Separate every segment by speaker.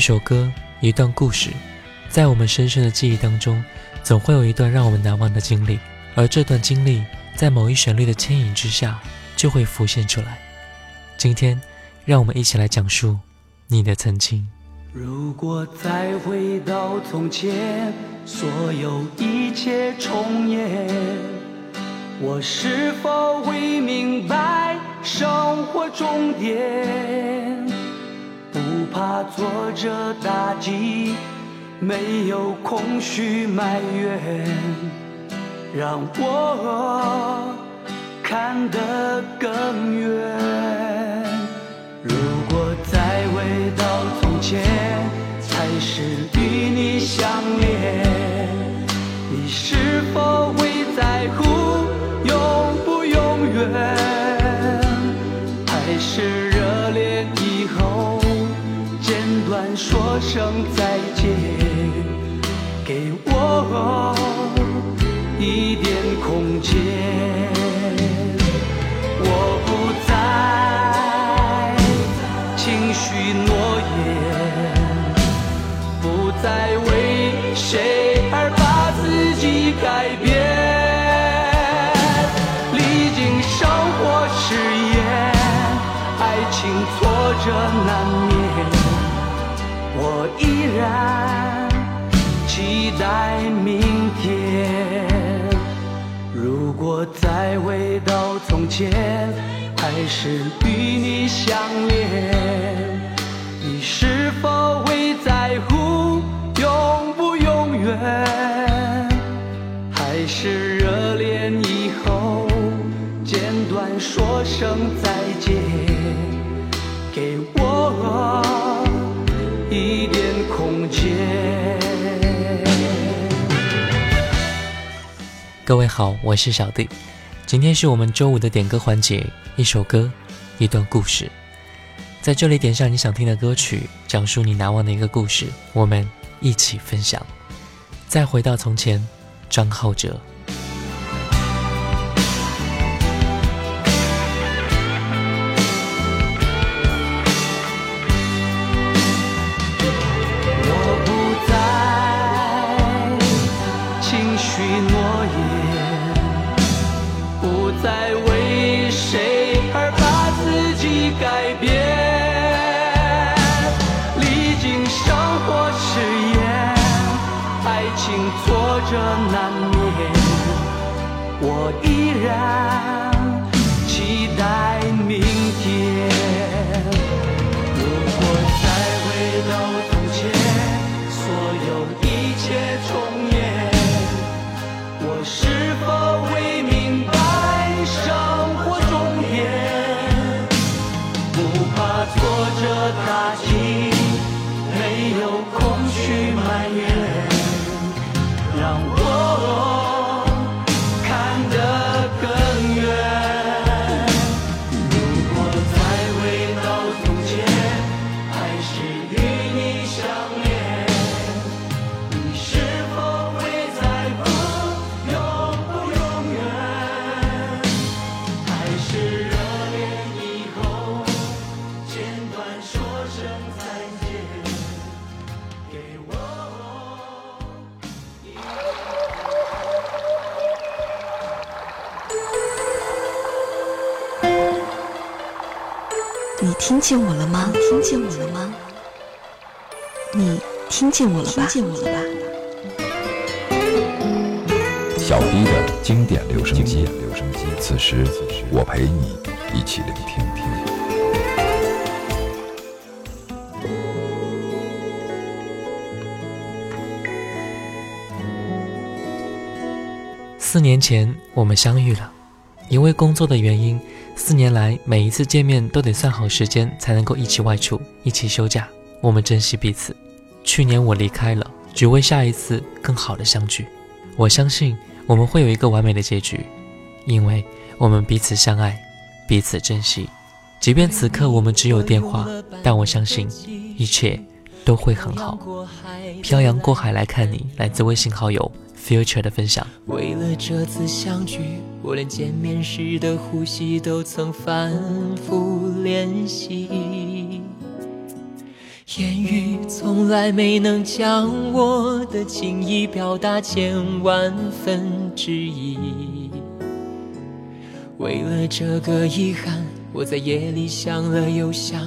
Speaker 1: 一首歌，一段故事，在我们深深的记忆当中，总会有一段让我们难忘的经历，而这段经历在某一旋律的牵引之下，就会浮现出来。今天，让我们一起来讲述你的曾经。
Speaker 2: 如果再回到从前，所有一切重演，我是否会明白生活终点？怕挫折打击，没有空虚埋怨，让我看得更远。如果再回到从前，还是与你相恋，你是否会在乎永不永远？还是声再见，给我一点空间。我不再轻许诺言，不再为谁而把自己改变。历经生活试验，爱情挫折难免，然期待明天。如果再回到从前，还是与你相恋，你是否会在乎永不永远？还是热恋以后，简短说声再见，
Speaker 1: 各位好，我是小弟。今天是我们周五的点歌环节，一首歌，一段故事，在这里点上你想听的歌曲，讲述你难忘的一个故事，我们一起分享。再回到从前，张浩哲。
Speaker 2: 见我
Speaker 3: 了吗？听见我了吗？你听见我了吧？听见我了吧？
Speaker 4: 小 B 的经典留声机，留声机。此时，我陪你一起聆听。
Speaker 1: 四年前我们相遇了，因为工作的原因，四年来每一次见面都得算好时间才能够一起外出，一起休假。我们珍惜彼此。去年我离开了，只为下一次更好的相聚。我相信我们会有一个完美的结局，因为我们彼此相爱，彼此珍惜。即便此刻我们只有电话，但我相信一切都会很好。漂洋过海来看你，来自微信好友 Future 的分享。
Speaker 5: 为了这次相聚，我连见面时的呼吸都曾反复练习。言语从来没能将我的情意表达千万分之一。为了这个遗憾，我在夜里想了又想，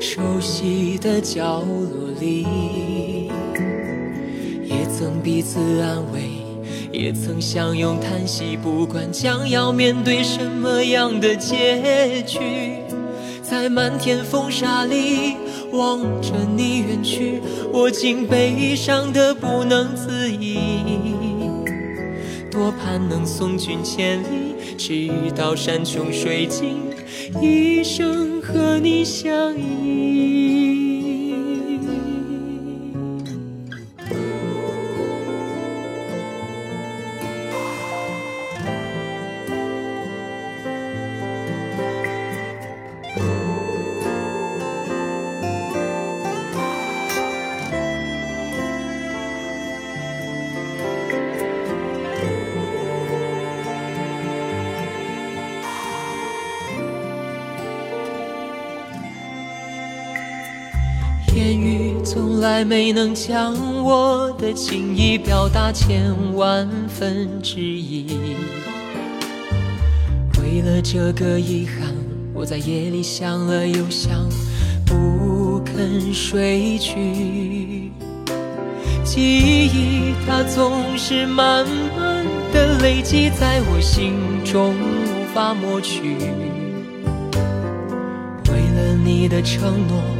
Speaker 5: 熟悉的角落里，也曾彼此安慰，也曾相拥叹息，不管将要面对什么样的结局。在漫天风沙里望着你远去，我竟悲伤得不能自已。多盼能送君千里，直到山穷水尽，一生和你相依。从来没能将我的情意表达千万分之一。为了这个遗憾，我在夜里想了又想，不肯睡去。记忆它总是慢慢的累积在我心中，无法抹去。为了你的承诺。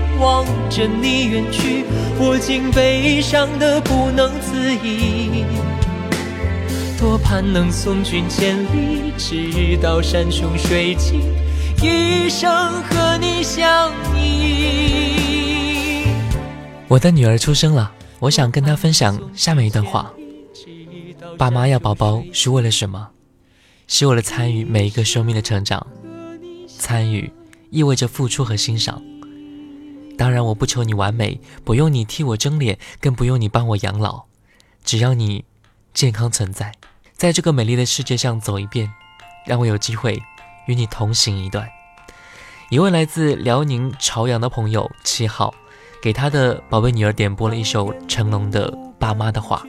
Speaker 5: 望着你远去，我竟悲伤的不能自已。多盼能送君千里，直到山穷水尽，一生和你相依。
Speaker 1: 我的女儿出生了，我想跟她分享下面一段话：爸妈要宝宝是为了什么？是为了参与每一个生命的成长。参与意味着付出和欣赏。当然，我不求你完美，不用你替我争脸，更不用你帮我养老，只要你健康存在，在这个美丽的世界上走一遍，让我有机会与你同行一段。一位来自辽宁朝阳的朋友七号，给他的宝贝女儿点播了一首成龙的《爸妈的话》，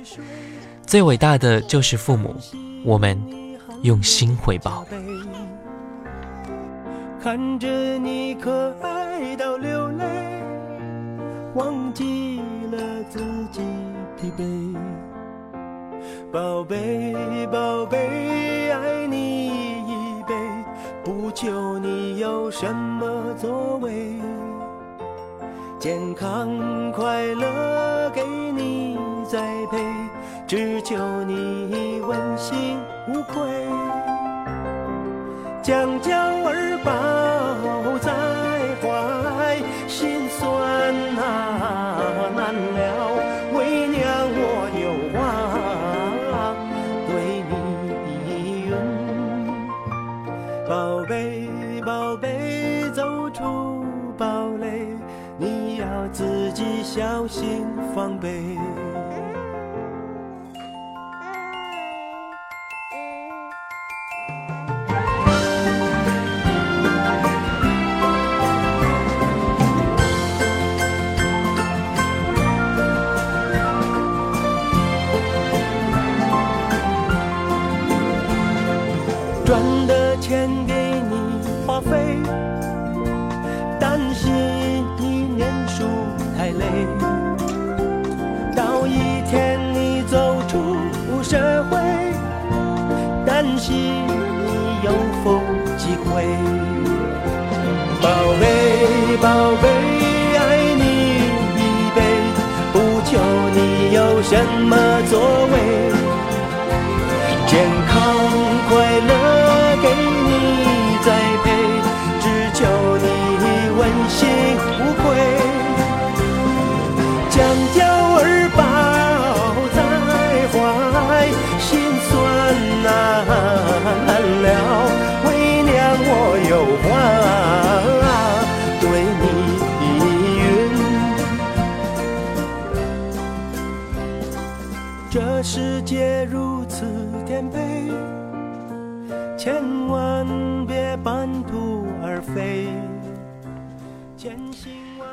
Speaker 1: 最伟大的就是父母，我们用心回报。
Speaker 6: 看着你可爱到流泪。忘记了自己疲惫，宝贝宝贝，爱你一辈，不求你有什么作为，健康快乐给你栽培，只求你问心无愧，将娇儿什么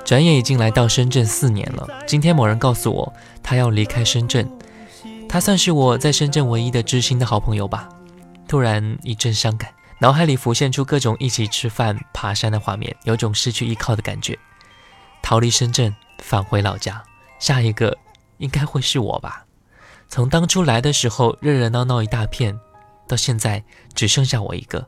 Speaker 1: 转眼已经来到深圳四年了。今天某人告诉我，他要离开深圳，他算是我在深圳唯一的知心的好朋友吧。突然一阵伤感，脑海里浮现出各种一起吃饭、爬山的画面，有种失去依靠的感觉。逃离深圳，返回老家，下一个应该会是我吧。从当初来的时候热热闹闹一大片，到现在只剩下我一个。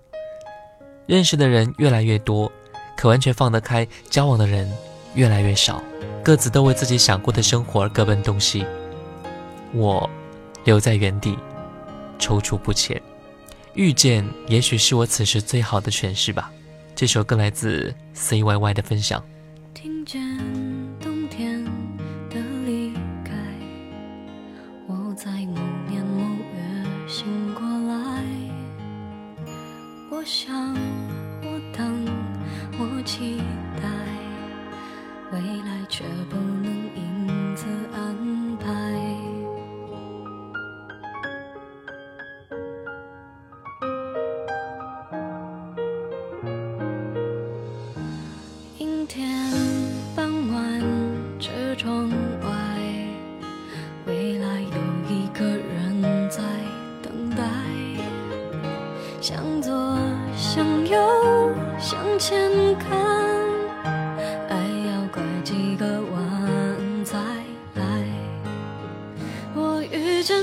Speaker 1: 认识的人越来越多，可完全放得开交往的人越来越少，各自都为自己想过的生活而各奔东西。我留在原地，踌躇不前。遇见，也许是我此时最好的诠释吧。这首歌来自 CYY 的分享。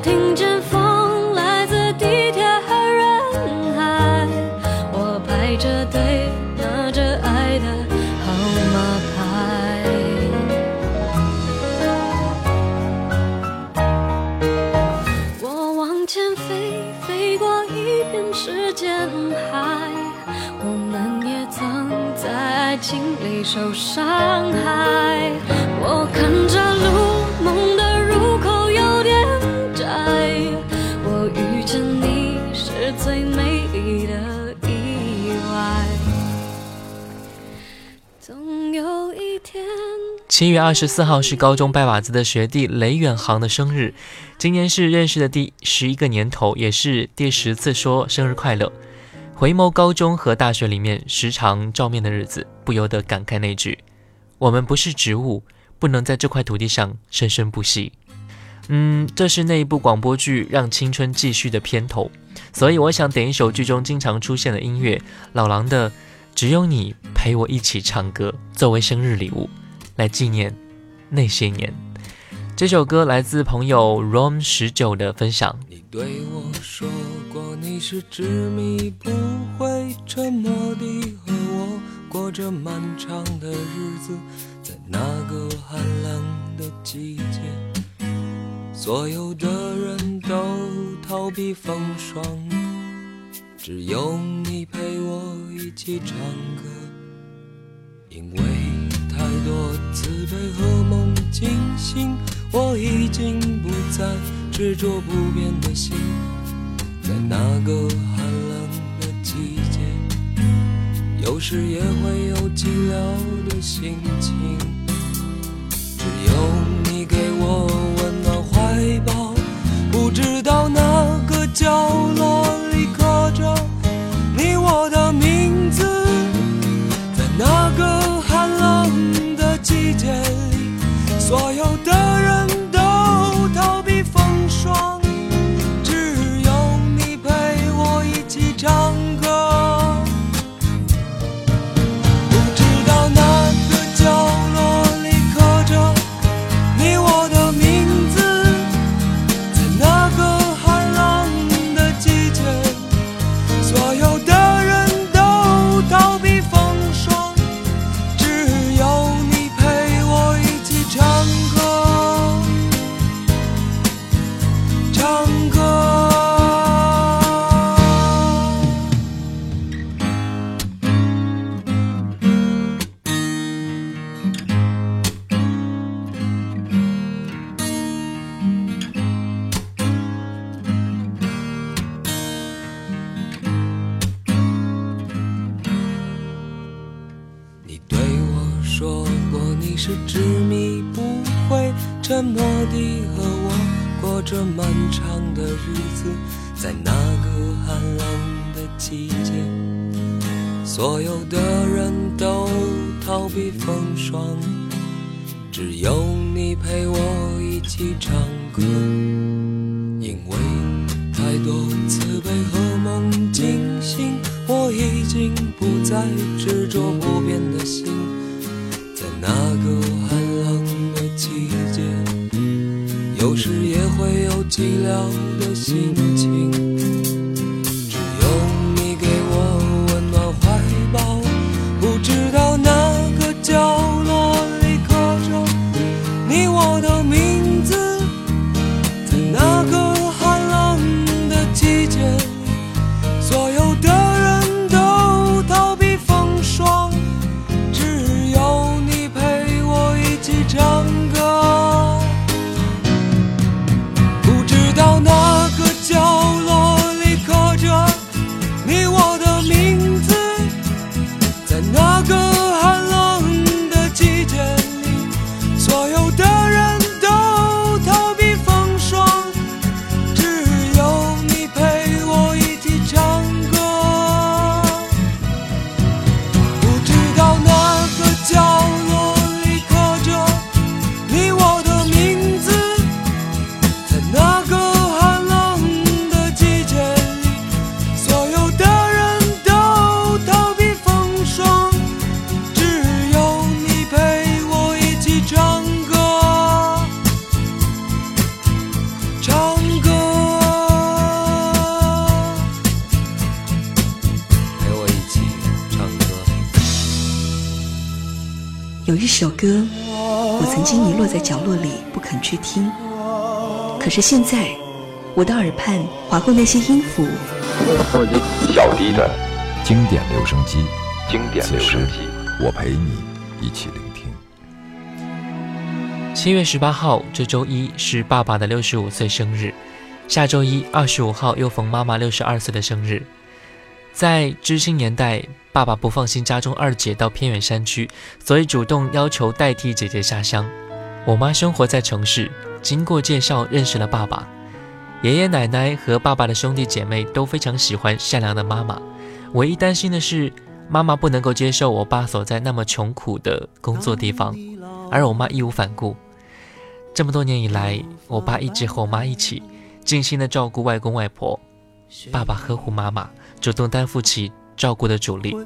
Speaker 7: 听
Speaker 1: 七月二十四号是高中拜把子的学弟雷远航的生日，今年是认识的第十一个年头，也是第十次说生日快乐。回眸高中和大学里面时常照面的日子，不由得感慨那句：“我们不是植物，不能在这块土地上生生不息。”嗯，这是那一部广播剧《让青春继续》的片头，所以我想点一首剧中经常出现的音乐，老狼的《只有你陪我一起唱歌》，作为生日礼物。来纪念那些年。这首歌来自朋友 Rom 十九的分享。
Speaker 8: 你对我说过，你是执迷不悔沉默地和我过着漫长的日子，在那个寒冷的季节，所有的人都逃避风霜，只有你陪我一起唱歌。因为多慈悲和梦惊醒，我已经不再执着不变的心，在那个寒冷的季节，有时也会有寂寥的心情。只有你给我温暖怀抱，不知道哪个角落里刻着你我的所有一
Speaker 3: 首歌，我曾经遗落在角落里不肯去听，可是现在，我的耳畔划过那些音符，
Speaker 4: 小迪的经典留声机，
Speaker 9: 经典留声机。
Speaker 4: 我陪你一起聆听。
Speaker 1: 七月十八号，这周一是爸爸的六十五岁生日，下周一二十五号又逢妈妈六十二岁的生日。在知青年代，爸爸不放心家中二姐到偏远山区，所以主动要求代替姐姐下乡。我妈生活在城市，经过介绍认识了爸爸。爷爷奶奶和爸爸的兄弟姐妹都非常喜欢善良的妈妈，唯一担心的是妈妈不能够接受我爸所在那么穷苦的工作地方，而我妈义无反顾。这么多年以来，我爸一直和我妈一起尽心的照顾外公外婆，爸爸呵护妈妈，主动担负起照顾的主力。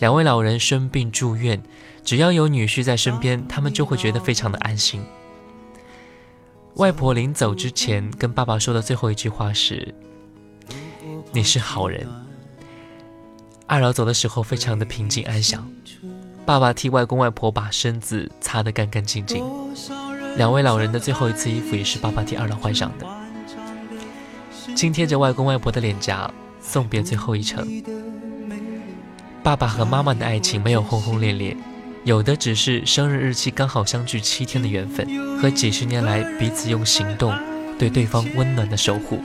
Speaker 1: 两位老人生病住院，只要有女婿在身边，他们就会觉得非常的安心。外婆临走之前跟爸爸说的最后一句话是：“你是好人。”二老走的时候非常的平静安详，爸爸替外公外婆把身子擦得干干净净。两位老人的最后一次衣服也是爸爸替二老换上的。紧贴着外公外婆的脸颊，送别最后一程。爸爸和妈妈的爱情没有轰轰烈烈，有的只是生日日期刚好相距七天的缘分，和几十年来彼此用行动对对方温暖的守护。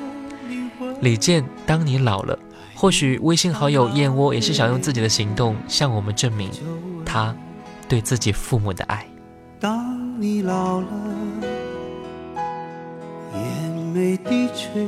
Speaker 1: 李健，当你老了，或许微信好友燕窝也是想用自己的行动向我们证明他对自己父母的爱。
Speaker 10: 当你老了，眼眉低垂，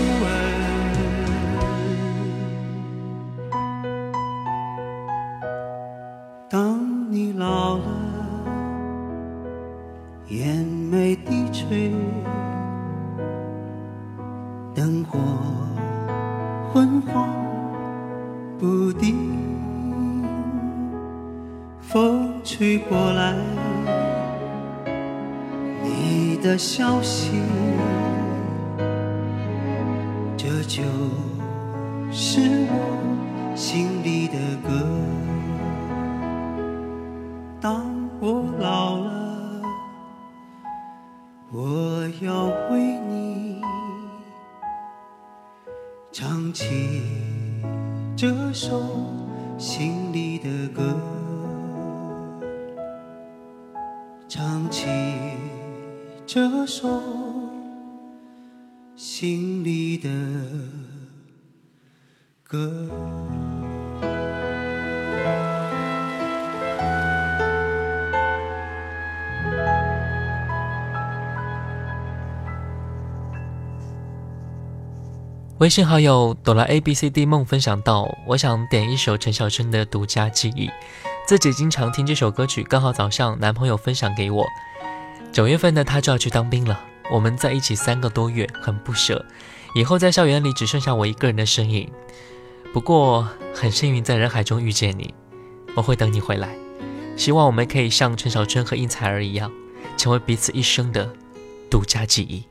Speaker 10: 的歌，唱起这首心里的歌。
Speaker 1: 微信好友哆啦 A B C D 梦分享到，我想点一首陈小春的《独家记忆》，自己经常听这首歌曲，刚好早上男朋友分享给我。九月份呢，他就要去当兵了，我们在一起三个多月，很不舍。以后在校园里只剩下我一个人的身影，不过很幸运在人海中遇见你，我会等你回来。希望我们可以像陈小春和应采儿一样，成为彼此一生的独家记忆。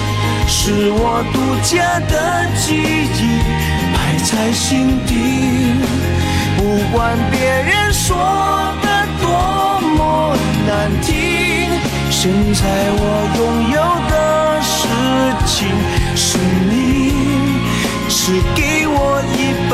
Speaker 9: 是我独家的记忆，摆在心底。不管别人说的多么难听，现在我拥有的。事情是你，是给我一半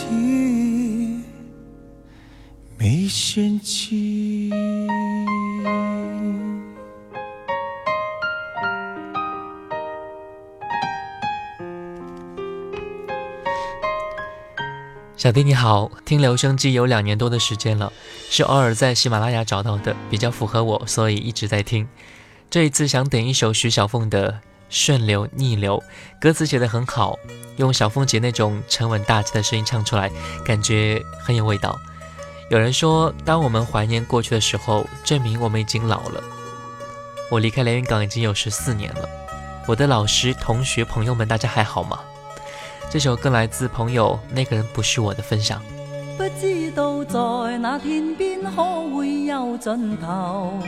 Speaker 9: 嫌弃。
Speaker 1: 小弟你好，听留声机有两年多的时间了，是偶尔在喜马拉雅找到的，比较符合我，所以一直在听。这一次想点一首徐小凤的《顺流逆流》，歌词写得很好。用小凤姐那种沉稳大气的声音唱出来，感觉很有味道。有人说，当我们怀念过去的时候，证明我们已经老了。我离开连云港已经有十四年了，我的老师、同学、朋友们，大家还好吗？这首歌来自朋友那个人不是我的分享。
Speaker 11: 不知道在那天边可会有尽头，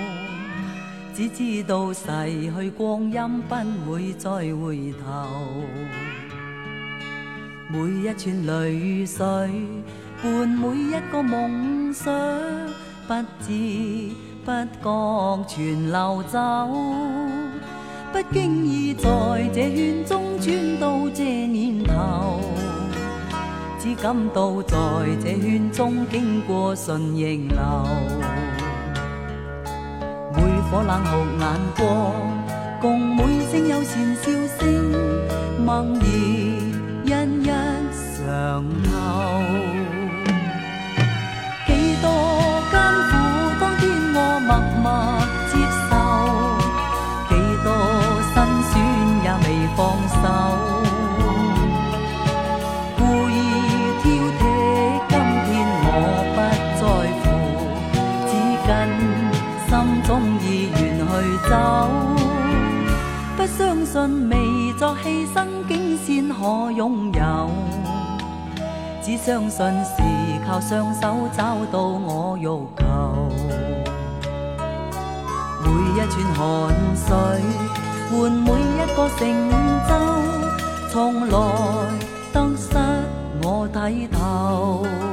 Speaker 11: 只知道逝去光阴不会再回头。每一串泪水伴每一个梦想，不知不觉全流走。不经意在这圈中转到这年头，只感到在这圈中经过顺逆流。每颗冷酷眼光，只相信是靠双手找到我欲求。每一串汗水换每一个成就，从来得失我睇透。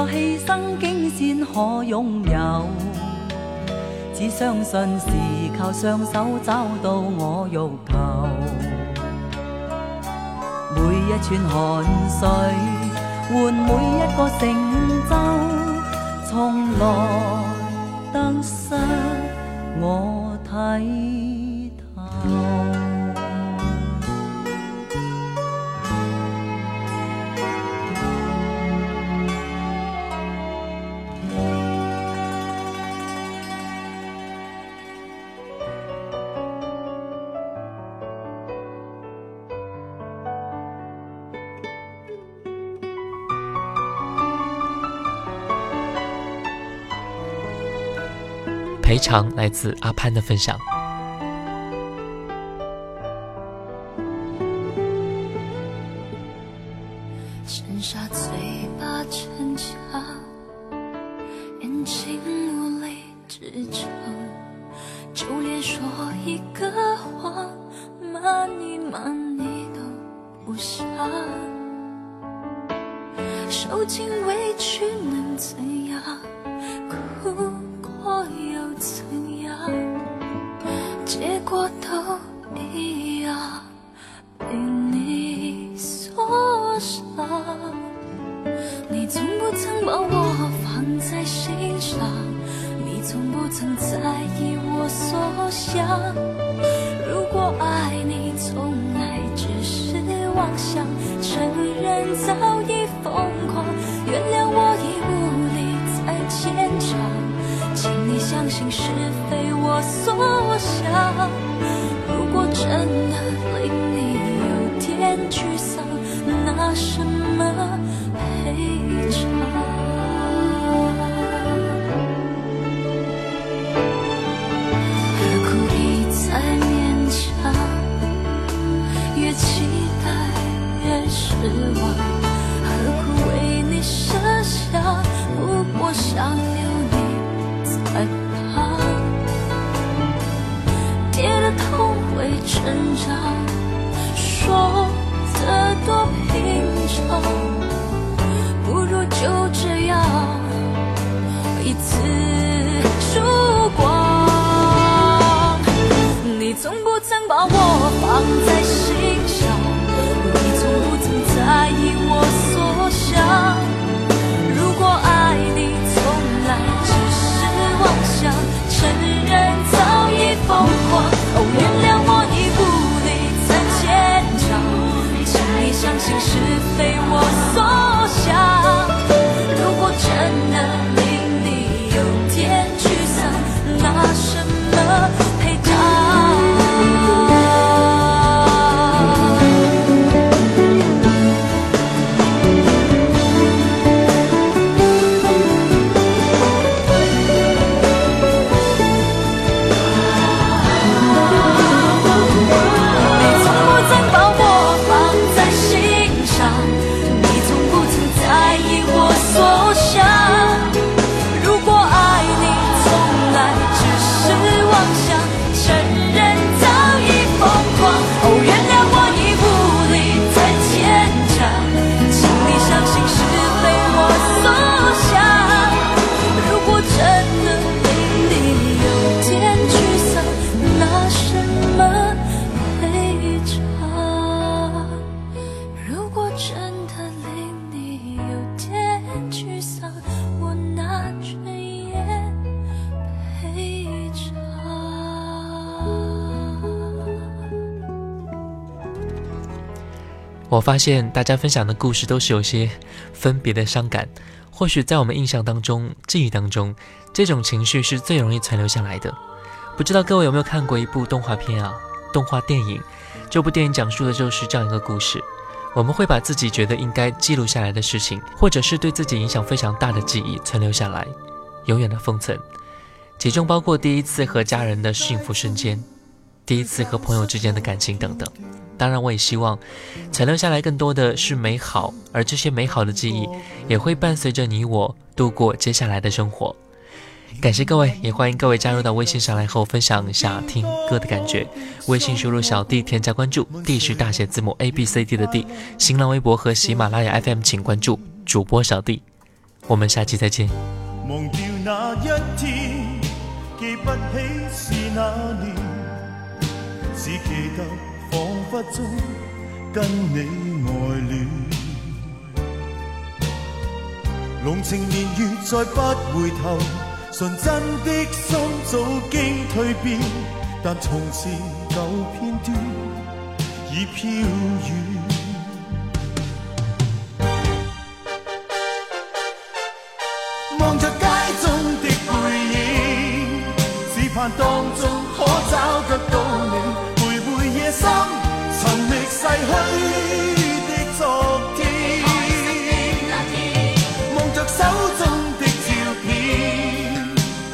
Speaker 11: 作牺牲，竟先可拥有。只相信是靠雙手找到我欲求。每一串汗水換每一個成就，從來得失我睇透。
Speaker 1: 赔偿来自阿潘的分享。
Speaker 7: 相信是非我所想。如果真的令你有点沮丧，拿什么赔偿？何苦一再勉强？越期待越失望，成长，说的多平常，不如就这样一次曙光。你从不曾把我放在是
Speaker 1: 发现大家分享的故事都是有些分别的伤感。或许在我们印象当中、记忆当中，这种情绪是最容易存留下来的。不知道各位有没有看过一部动画片啊？动画电影。这部电影讲述的就是这样一个故事：我们会把自己觉得应该记录下来的事情，或者是对自己影响非常大的记忆存留下来，永远的封存。其中包括第一次和家人的幸福瞬间，第一次和朋友之间的感情等等。当然，我也希望残留下来更多的是美好，而这些美好的记忆也会伴随着你我度过接下来的生活。感谢各位，也欢迎各位加入到微信上来和我分享一下听歌的感觉。微信输入小弟添加关注，D 是大写字母 A B C D 的 D。新浪微博和喜马拉雅 FM 请关注主播小弟。我们下期再见。
Speaker 12: 忘掉那一天，記不起是那年，只記得彷彿中跟你愛戀。濃情年月再不回頭，純真的心早經蛻變，但從前舊片段已飄遠。望着街中的背影，只盼當中可找得到你，心寻觅，逝去的昨天。望着手中的照片，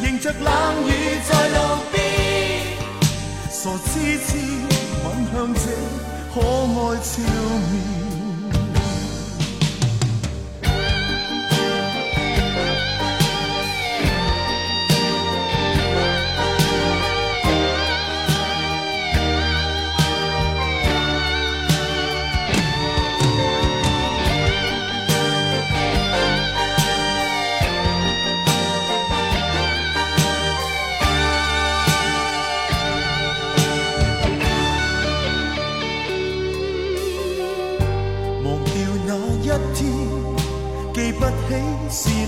Speaker 12: 迎着冷雨在路边，傻痴痴吻向这可爱笑面。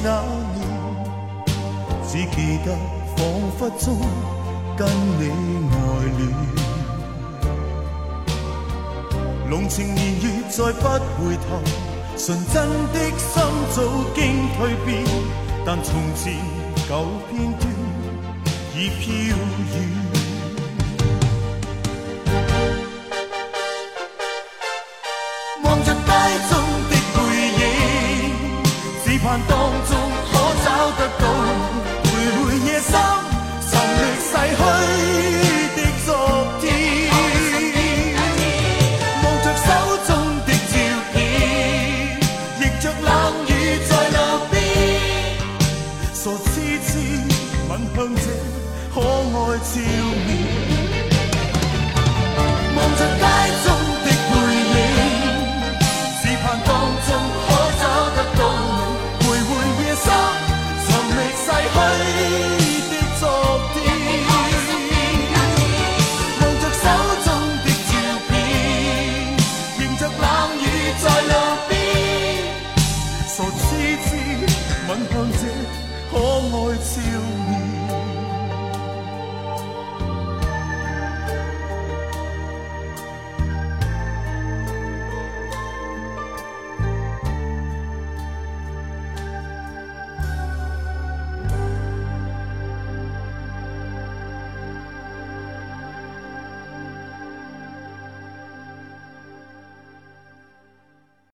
Speaker 12: 那年，只記得彷彿中跟你愛戀，濃情年月再不回頭，純真的心早經蜕變，但從前舊片段已飄遠，望着街中。